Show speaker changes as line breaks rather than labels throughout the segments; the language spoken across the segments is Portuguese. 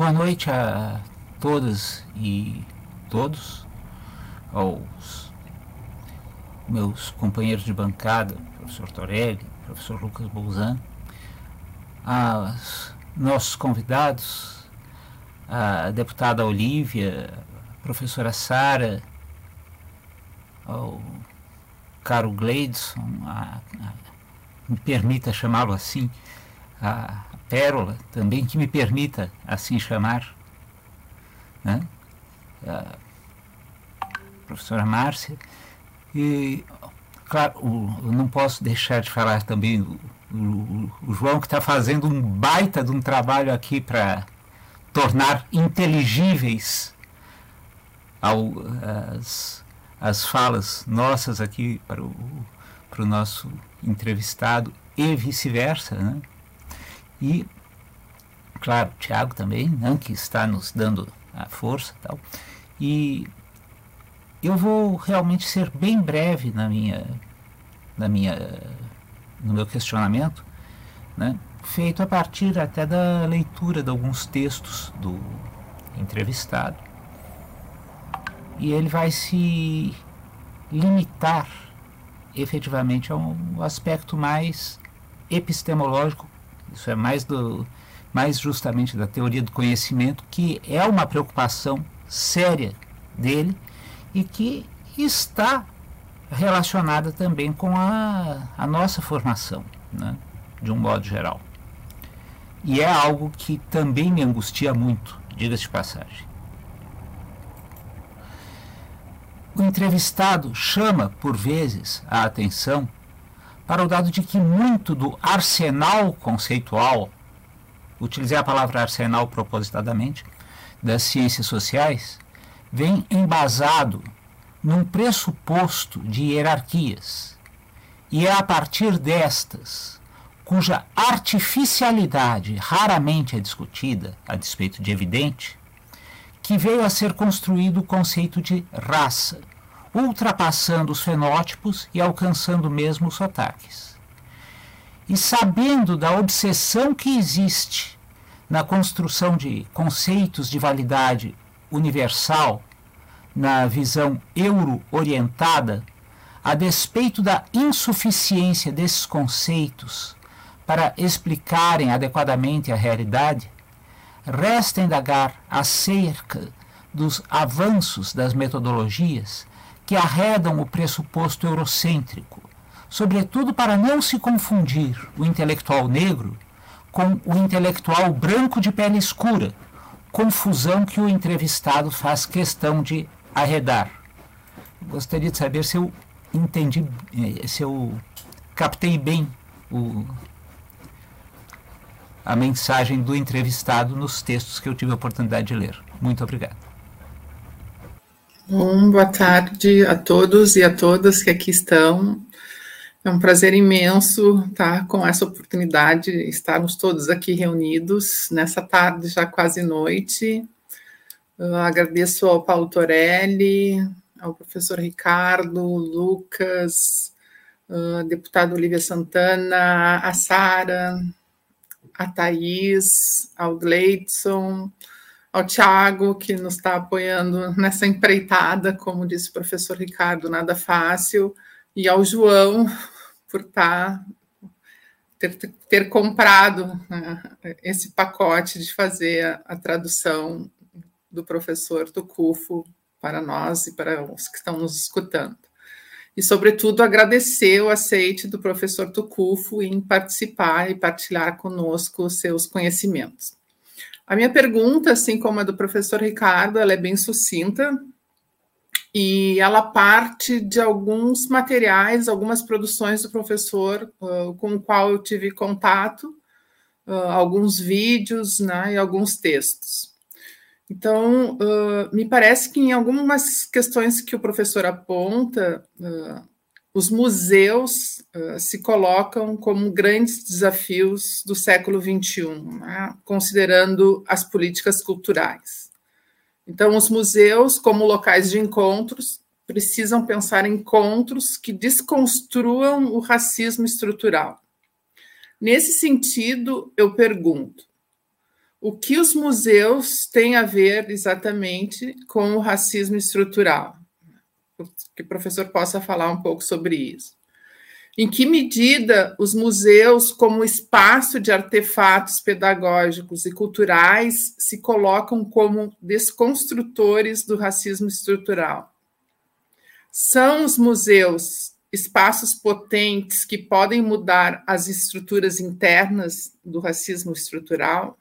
boa noite a todas e todos, aos meus companheiros de bancada, professor Torelli, professor Lucas Bolzan, aos nossos convidados, a deputada Olívia, a professora Sara, ao caro Gleidson, a, a, me permita chamá-lo assim, a Pérola, também que me permita assim chamar, né? a professora Márcia, e, claro, o, não posso deixar de falar também o, o, o João, que está fazendo um baita de um trabalho aqui para tornar inteligíveis ao, as, as falas nossas aqui para o, para o nosso entrevistado e vice-versa, né? E, claro, Tiago também, né, que está nos dando a força e tal. E eu vou realmente ser bem breve na minha, na minha, no meu questionamento, né, feito a partir até da leitura de alguns textos do entrevistado. E ele vai se limitar efetivamente a um aspecto mais epistemológico, isso é mais do mais justamente da teoria do conhecimento, que é uma preocupação séria dele e que está relacionada também com a, a nossa formação, né, de um modo geral. E é algo que também me angustia muito, diga-se de passagem. O entrevistado chama, por vezes, a atenção para o dado de que muito do arsenal conceitual, utilizei a palavra arsenal propositadamente, das ciências sociais, vem embasado num pressuposto de hierarquias. E é a partir destas, cuja artificialidade raramente é discutida, a despeito de evidente, que veio a ser construído o conceito de raça, ultrapassando os fenótipos e alcançando mesmo os sotaques. E sabendo da obsessão que existe na construção de conceitos de validade universal, na visão euro-orientada, a despeito da insuficiência desses conceitos para explicarem adequadamente a realidade, Resta indagar acerca dos avanços das metodologias que arredam o pressuposto eurocêntrico, sobretudo para não se confundir o intelectual negro com o intelectual branco de pele escura, confusão que o entrevistado faz questão de arredar. Gostaria de saber se eu entendi, eh, se eu captei bem o, a mensagem do entrevistado nos textos que eu tive a oportunidade de ler. Muito obrigado.
Bom, boa tarde a todos e a todas que aqui estão. É um prazer imenso estar com essa oportunidade de estarmos todos aqui reunidos nessa tarde, já quase noite. Eu agradeço ao Paulo Torelli, ao professor Ricardo, Lucas, a deputada Olivia Santana, a Sara, a Thaís, ao Gleidson, ao Tiago, que nos está apoiando nessa empreitada, como disse o professor Ricardo, nada fácil, e ao João, por tá, ter, ter comprado né, esse pacote de fazer a, a tradução do professor Tucufo para nós e para os que estão nos escutando e, sobretudo, agradecer o aceite do professor Tucufo em participar e partilhar conosco os seus conhecimentos. A minha pergunta, assim como a do professor Ricardo, ela é bem sucinta e ela parte de alguns materiais, algumas produções do professor uh, com o qual eu tive contato, uh, alguns vídeos né, e alguns textos. Então, uh, me parece que em algumas questões que o professor aponta, os museus uh, se colocam como grandes desafios do século XXI, né, considerando as políticas culturais. Então, os museus, como locais de encontros, precisam pensar em encontros que desconstruam o racismo estrutural. Nesse sentido, eu pergunto: o que os museus têm a ver exatamente com o racismo estrutural? Que o professor possa falar um pouco sobre isso. Em que medida os museus, como espaço de artefatos pedagógicos e culturais, se colocam como desconstrutores do racismo estrutural? São os museus espaços potentes que podem mudar as estruturas internas do racismo estrutural?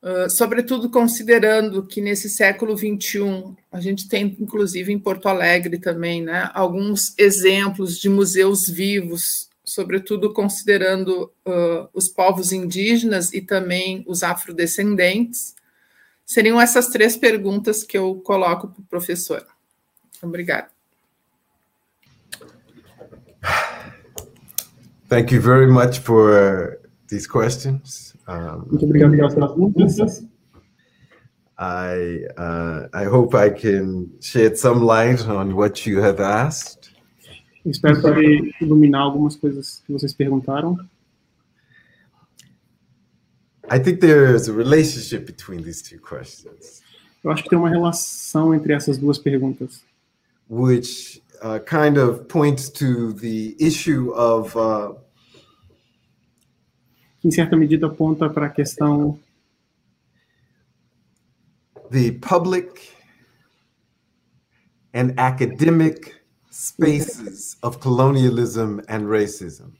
Uh, sobretudo considerando que nesse século XXI a gente tem, inclusive em Porto Alegre também, né, alguns exemplos de museus vivos, sobretudo considerando uh, os povos indígenas e também os afrodescendentes. Seriam essas três perguntas que eu coloco para o professor. Obrigada.
Thank you very much for these questions.
Um, Muito obrigado pelas perguntas.
I uh, I hope I can shed some light on what you have asked.
Espero poder iluminar algumas coisas que vocês perguntaram.
I think there's a relationship between these two questions.
Eu acho que tem uma relação entre essas duas perguntas.
Which uh, kind of points to the issue of uh,
em certa medida aponta para a questão
the public and academic spaces of colonialism and racism.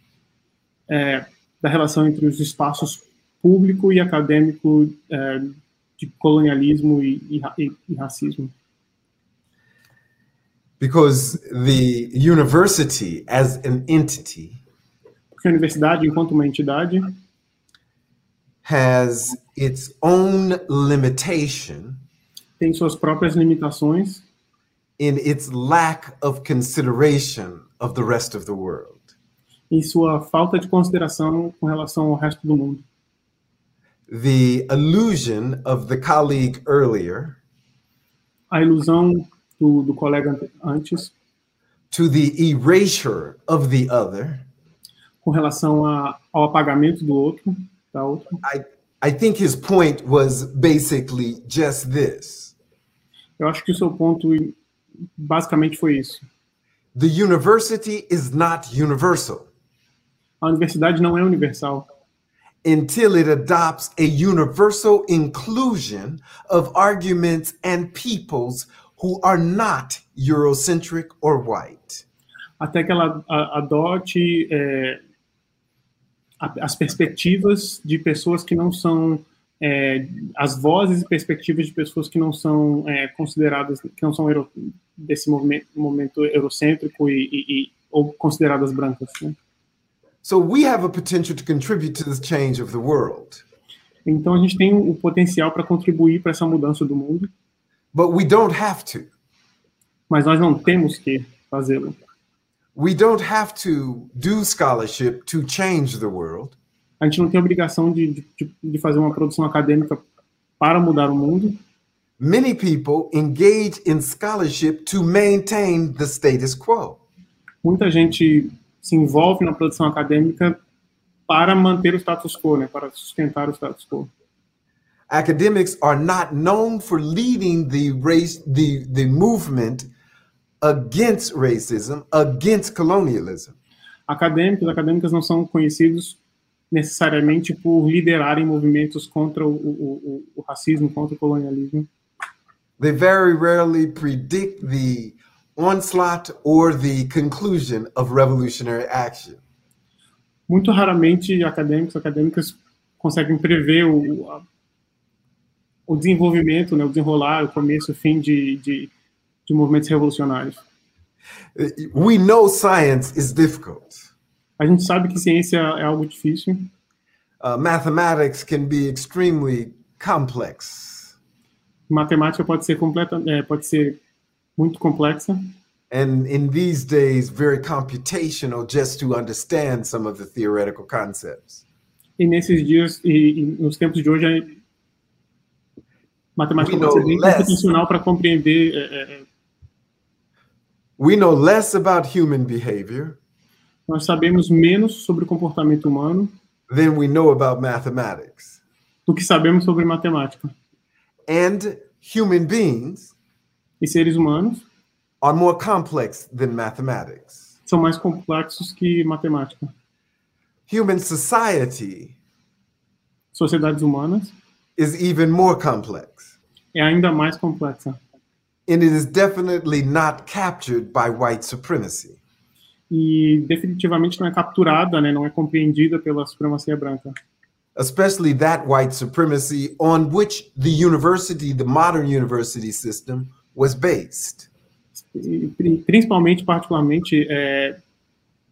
É, da relação entre os espaços público e acadêmico é, de colonialismo e, e, e racismo.
Because the university as an entity
porque a universidade enquanto uma entidade
has its own limitation
tem suas próprias limitações
in its lack of consideration of the rest of the world.
Em sua falta de consideração com relação ao resto do mundo.
The illusion of the colleague earlier.
A ilusão do, do colega antes.
To the erasure of the other.
Com relação a, ao apagamento do outro. Da.
I, I think his point was basically just this.
Eu acho que o seu ponto basicamente foi isso.
The university is not universal.
A universidade não é universal.
Until it adopts a universal inclusion of arguments and peoples who are not Eurocentric or white.
Até que ela adote é, as perspectivas de pessoas que não são é, as vozes e perspectivas de pessoas que não são é, consideradas que não são euro, desse movimento, momento eurocêntrico e, e, e, ou consideradas brancas. Né?
So we have a potential to contribute to the change of the world.
Então a gente tem o potencial para contribuir para essa mudança do mundo.
But we don't have to.
Mas nós não temos que fazê-lo.
We don't have to do scholarship to change the world.
A gente não tem obrigação de, de, de fazer uma produção acadêmica para mudar o mundo.
Many people engage in scholarship to maintain the status quo.
Muita gente se envolve na produção acadêmica para manter o status quo, né, para sustentar o status quo.
Academics are not known for leading the race the the movement against racism, against colonialism.
Acadêmicos, acadêmicas não são conhecidos necessariamente por liderarem movimentos contra o, o, o, racismo, contra o colonialismo.
They very rarely predict the onslaught or the conclusion of revolutionary action.
Muito raramente acadêmicos, acadêmicas conseguem prever o, o desenvolvimento, né, o desenrolar, o começo, o fim de, de de movimentos revolucionários.
We know science is difficult.
A gente sabe que ciência é algo difícil.
Uh, mathematics can be extremely complex.
Matemática pode ser completa, é, pode ser muito complexa.
And in these days, very computational, just to understand some of the theoretical concepts.
E nesses dias e, e nos tempos de hoje, matemática pode ser bem computacional para compreender é, é,
We know less about human behavior.
Nós sabemos menos sobre o comportamento humano.
Than we know about mathematics.
do que sabemos sobre matemática.
And human beings
E seres humanos
are more complex than mathematics.
são mais complexos que matemática.
Human society
Sociedades humanas
is even more complex.
é ainda mais complexa.
And it is definitely not captured by white supremacy.
E definitivamente não é capturada, né, não é compreendida pela supremacia branca.
especially that white supremacy on which the university, the modern university system, was based.
Pri- principalmente, particularmente, é,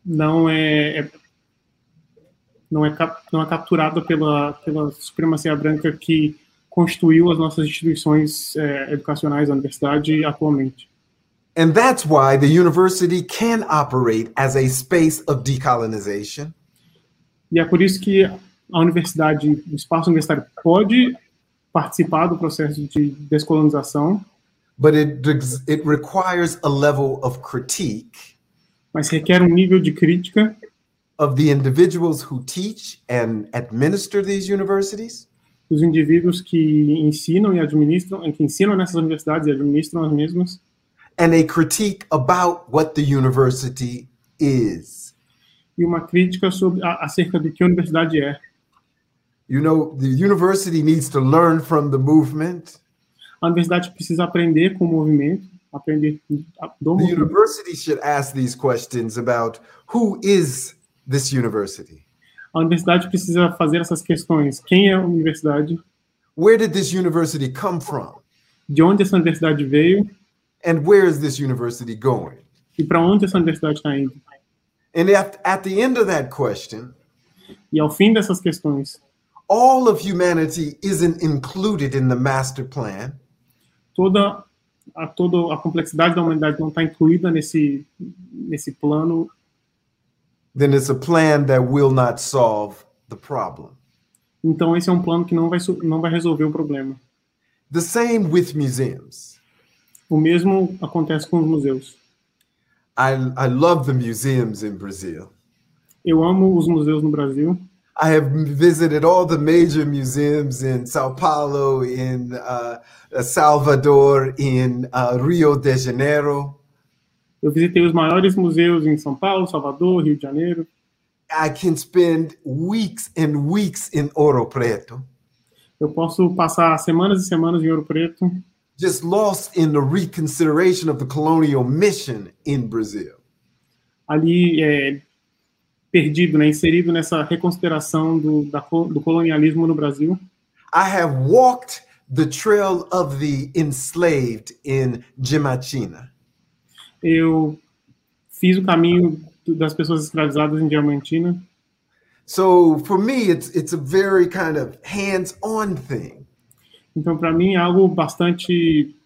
não é, é- não é cap- não é capturada pela pela supremacia branca que constituiu as nossas instituições é, educacionais, a universidade atualmente.
And that's why the university can operate as a space of decolonization,
E é por isso que a universidade, o espaço universitário pode participar do processo de descolonização,
but it, it requires a level of critique
mas requer um nível de crítica
of the individuals who teach and administer these universities,
dos indivíduos que ensinam e administram, que ensinam nessas universidades e administram as mesmas,
and a critique about what the university is.
e uma crítica sobre acerca do que a universidade é.
You know, the university needs to learn from the movement.
A universidade precisa aprender com o movimento, aprender do
The
movimento.
university should ask these questions about who is this university?
A universidade precisa fazer essas questões. Quem é a universidade?
Where did this university come from?
De onde essa universidade veio?
And where is this university going?
E para onde essa universidade está indo?
And at, at the end of that question,
E ao fim dessas questões,
all of humanity isn't included in the master plan,
toda a, toda a complexidade da humanidade não está incluída nesse, nesse plano,
then it's a plan that will not solve the problem.
então esse é um plano que não vai, não vai resolver o problema.
The same with museums.
O mesmo acontece com os museus.
I, I love the museums in Brazil.
Eu amo os museus no Brasil.
I have visited all the major museums in Sao Paulo, in uh, Salvador, in uh, Rio de Janeiro.
Eu visitei os maiores museus em São Paulo, Salvador, Rio de Janeiro.
I can spend weeks and weeks in Ouro Preto,
Eu posso passar semanas e semanas em Ouro Preto,
just lost in the reconsideration of the colonial mission in Brazil.
ali é, perdido, né, inserido nessa reconsideração do, da do colonialismo no Brasil.
I have walked the trail of the enslaved in Jimachina.
Eu fiz o caminho das pessoas escravizadas em Diamantina.
So for me, it's it's a very kind of hands-on thing.
Então, para mim, é algo bastante.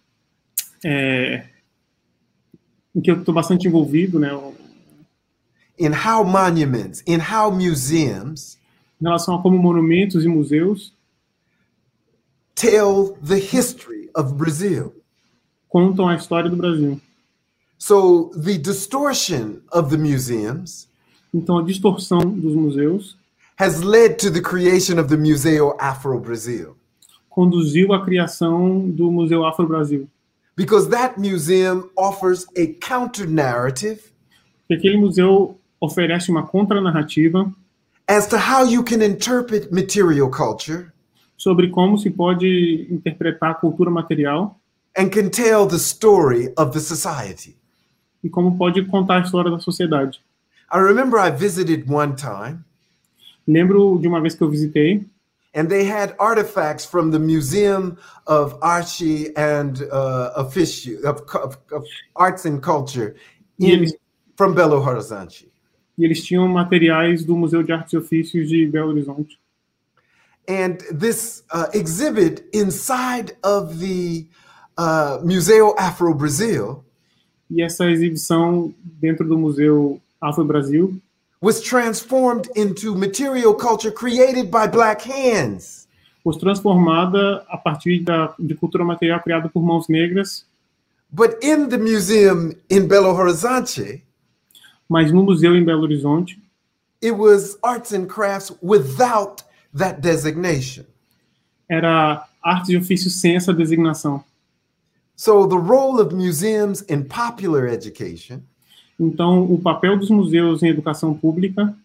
É, em que eu estou bastante envolvido, né?
In how monuments, in how museums
Em relação a como monumentos e museus
tell the history of Brazil.
contam a história do Brasil.
So the distortion of the museums
Então, a distorção dos museus
has led to the creation of the Museo Afro Brazil.
conduziu à criação do Museu Afro-Brasil.
Because that museum offers a counter narrative
Porque aquele museu oferece uma contranarrativa
as to how you can interpret material culture
sobre como se pode interpretar a cultura material
and can tell the story of the society.
E como pode contar a história da sociedade.
I remember I visited one time
Lembro de uma vez que eu visitei
and they had artifacts from the Museum of Archie and uh, of, of, of Arts and Culture in,
Yes.
from Belo Horizonte.
e eles tinham materiais do Museu de Artes e Ofícios de Belo Horizonte.
And this uh, exhibit inside of the uh, Museo Afro Brazil
E essa exibição dentro do Museu Afro-Brasil
was transformed into material culture created by black hands.
foi transformada a partir da, de cultura material criada por mãos negras,
But in the museum in Belo Horizonte,
mas no museu em Belo Horizonte
it was arts and crafts without that designation.
era artes e ofícios sem essa designação.
So the role of museums in popular education
Então, o papel dos museus em educação pública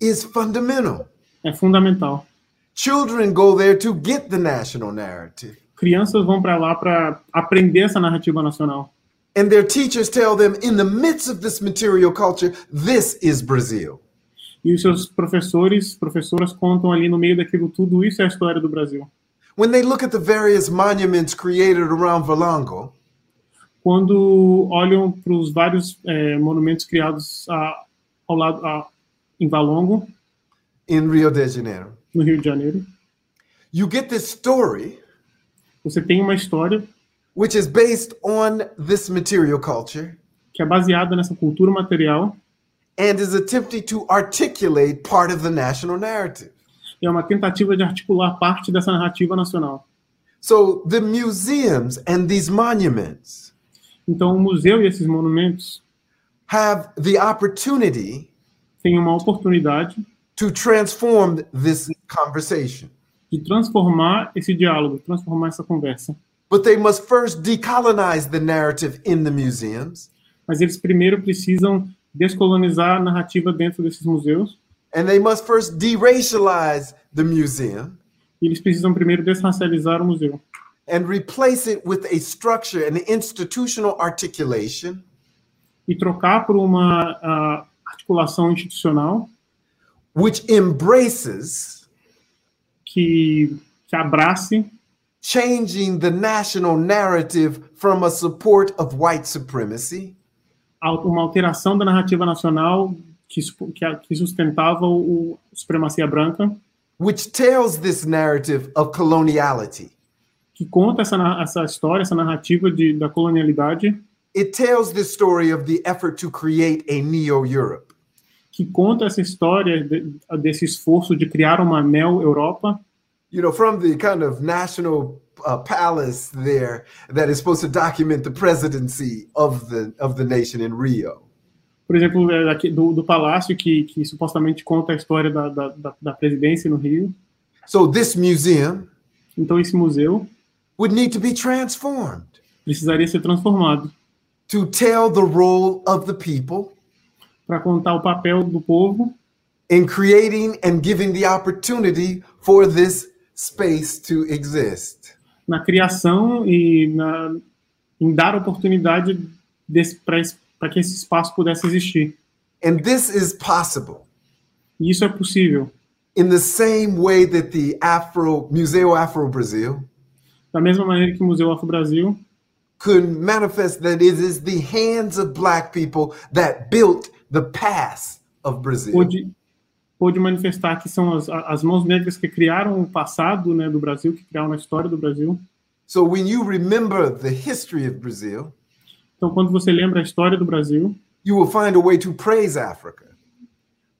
is fundamental.
é fundamental.
Children go there to get the national narrative.
Crianças vão para lá para aprender essa narrativa nacional.
And their teachers tell them in the midst of this material culture, this is Brazil.
E os seus professores, professoras contam ali no meio daquilo tudo, isso é a história do Brasil.
When they look at the various monuments created around Valongo,
Quando olham para os vários eh, monumentos criados a- ao lado a- em Valongo,
in Rio de Janeiro,
no Rio de Janeiro,
you get this story
você tem uma história
which is based on this material culture
que é baseada nessa cultura material
and is attempting to articulate part of the national narrative.
E é uma tentativa de articular parte dessa narrativa nacional.
So the museums and these monuments
Então, o museu e esses monumentos
have the opportunity
têm uma oportunidade
to transform this conversation.
de transformar esse diálogo, transformar essa conversa.
But they must first decolonize the narrative in the museums,
Mas eles primeiro precisam descolonizar a narrativa dentro desses museus
and they must first deracialize the museum
eles precisam primeiro desracializar o museu.
and replace it with a structure and institutional articulation.
E trocar por uma ah, articulação institucional
which embraces
que, que abrace
changing the national narrative from a support of white supremacy
uma alteração da narrativa nacional que, que, sustentava o, a supremacia branca,
which tells this narrative of coloniality.
que conta essa, essa história, essa narrativa de, da colonialidade,
It tells the story of the effort to create a neo Europe.
que conta essa história de- desse esforço de criar uma neo-Europa,
You know, from the kind of national uh, palace there that is supposed to document the presidency of the of the nation in Rio.
Por exemplo, é, do, do palácio que, que supostamente conta a história da, da, da- presidência no Rio.
So this museum
Então, esse museu
would need to be transformed
precisaria ser transformado
to tell the role of the people
para contar o papel do povo
in creating and giving the opportunity for this space to exist.
na criação e na, em dar oportunidade para que esse espaço pudesse existir.
And this is possible
E isso é possível.
in the same way that the Afro Museo Afro Brazil
Da mesma maneira que o Museu Afro Brasil
could manifest that it is the hands of black people that built the past of Brazil.
pôde, pôde manifestar que são as, as mãos negras que criaram o passado né, do Brasil, que criaram a história do Brasil.
So when you remember the history of Brazil,
Então, quando você lembra a história do Brasil,
you will find a way to praise Africa.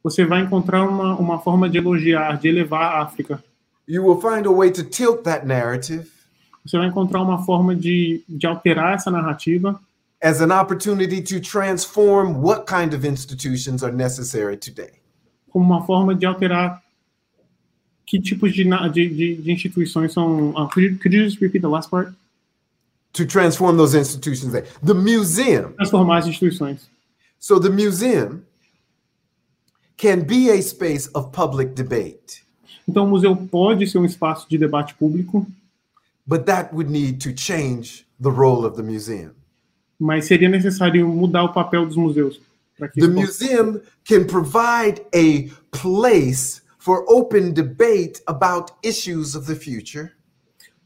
você vai encontrar uma, uma forma de elogiar, de elevar a África.
You will find a way to tilt that narrative
Você vai encontrar uma forma de, de alterar essa narrativa
as an opportunity to transform what kind of institutions are necessary today.
como uma forma de alterar que tipos de, de, de instituições são. Uh, could, you, could you just repeat the last part?
To transform those institutions there. The museum.
Transformar as instituições.
So the museum can be a space of public debate,
Então, o museu pode ser um espaço de debate público,
but that would need to change the role of the museum.
mas seria necessário mudar o papel dos museus. para que
The museum can provide a place for open debate about issues of the future,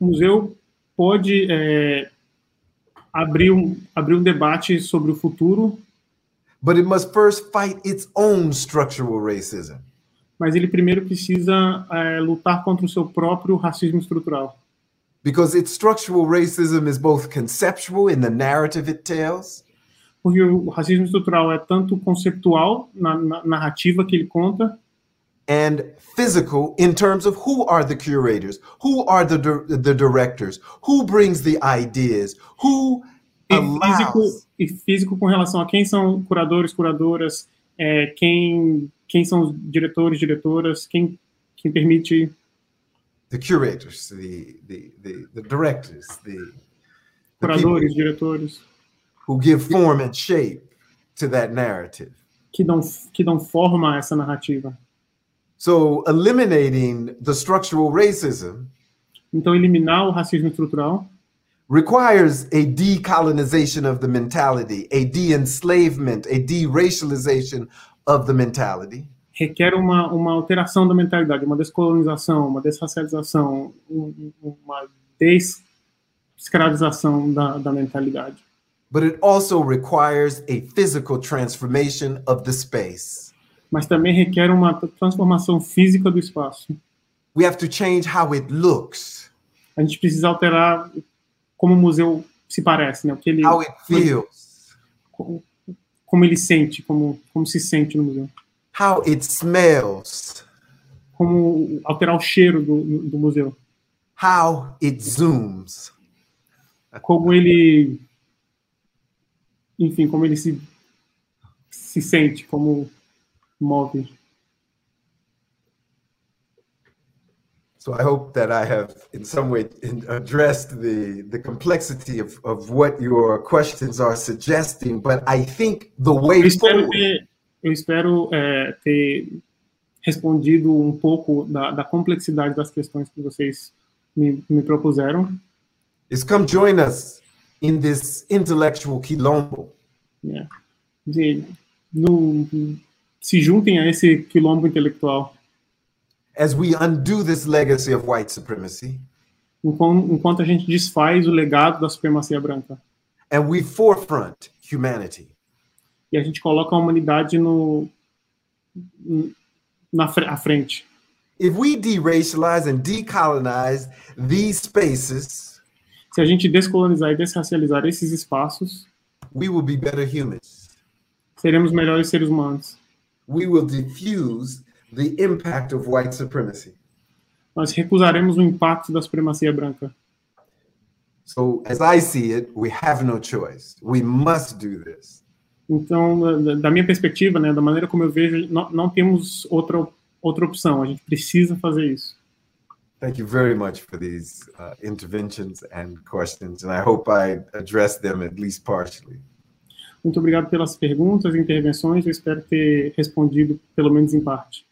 O museu pode é, abrir, um, abrir um debate sobre o futuro,
but it must first fight its own structural racism.
mas ele primeiro precisa é, lutar contra o seu próprio racismo estrutural.
Because its structural racism is both conceptual in the narrative it tells,
Porque o racismo estrutural é tanto conceptual na, na narrativa que ele conta,
and physical in terms of who are the curators, who are the dir- the directors, who brings the ideas, who
e físico,
allows
e físico com relação a quem são curadores, curadoras, é, quem, quem são os diretores, diretoras, quem, quem permite
the curators, the the the, the directors, the, the
Curadores, diretores,
who give form and shape to that narrative.
que dão, que dão forma a essa narrativa.
So eliminating the structural racism
Então, eliminar o racismo estrutural
requires a decolonization of the mentality, a de-enslavement, a de-racialization of the mentality.
requer uma, uma alteração da mentalidade, uma descolonização, uma desracialização, um- um- uma desescravização da, da mentalidade.
But it also requires a physical transformation of the space.
Mas também requer uma transformação física do espaço.
We have to change how it looks,
A gente precisa alterar como o museu se parece, né? O que ele,
how it feels,
como, como ele sente, como, como se sente no museu.
how it smells,
Como alterar o cheiro do, do museu.
how it zooms.
Como ele. Enfim, como ele se, se sente, como move.
So I hope that I have, in some way, in- addressed the the complexity of, of what your questions are suggesting. But I think the way
Eu espero
forward
ter, eu espero, é, ter respondido um pouco da, da complexidade das questões que vocês me, me propuseram.
is come join us in this intellectual quilombo.
né? De, no, se juntem a esse quilombo intelectual
as we undo this legacy of white supremacy
enquanto, a gente desfaz o legado da supremacia branca
and we forefront humanity.
e a gente coloca a humanidade no na à frente.
If we deracialize and decolonize these spaces,
Se a gente descolonizar e desracializar esses espaços,
we will be better humans.
seremos melhores seres humanos.
We will diffuse the impact of white supremacy.
Nós recusaremos o impacto da supremacia branca.
So, as I see it, we have no choice. We must do this.
Então, da- da minha perspectiva, né, da maneira como eu vejo, não, não temos outra outra opção. A gente precisa fazer isso.
Thank you very much for these uh, interventions and questions, and I hope I addressed them at least partially.
Muito obrigado pelas perguntas e intervenções. Eu espero ter respondido, pelo menos em parte.